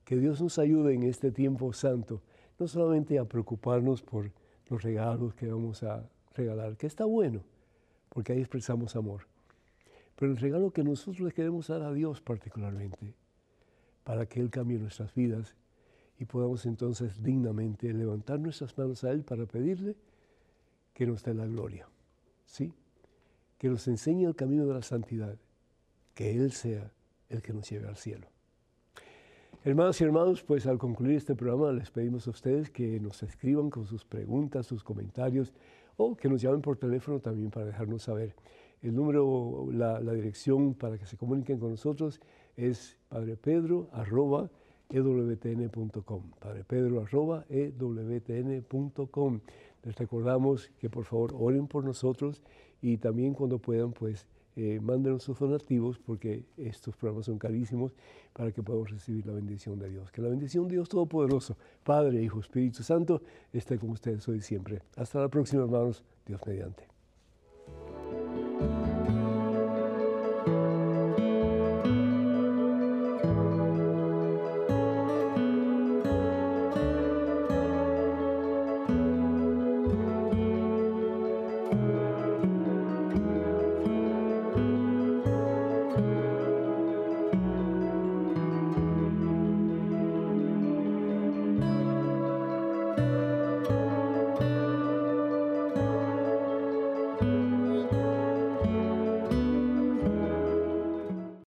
que Dios nos ayude en este tiempo santo, no solamente a preocuparnos por los regalos que vamos a regalar, que está bueno, porque ahí expresamos amor, pero el regalo que nosotros le queremos dar a Dios particularmente, para que Él cambie nuestras vidas y podamos entonces dignamente levantar nuestras manos a Él para pedirle que nos dé la gloria, ¿sí? Que nos enseñe el camino de la santidad, que Él sea el que nos lleve al cielo. Hermanos y hermanos, pues al concluir este programa les pedimos a ustedes que nos escriban con sus preguntas, sus comentarios o que nos llamen por teléfono también para dejarnos saber. El número, la, dirección para que se comuniquen con nosotros es padrepedro.ewtn.com. Padrepedro.ewtn.com. Les recordamos que por favor oren por nosotros y también cuando puedan, pues eh, mándenos sus donativos porque estos programas son carísimos para que podamos recibir la bendición de Dios. Que la bendición de Dios Todopoderoso, Padre, Hijo, Espíritu Santo, esté con ustedes hoy y siempre. Hasta la próxima, hermanos. Dios mediante.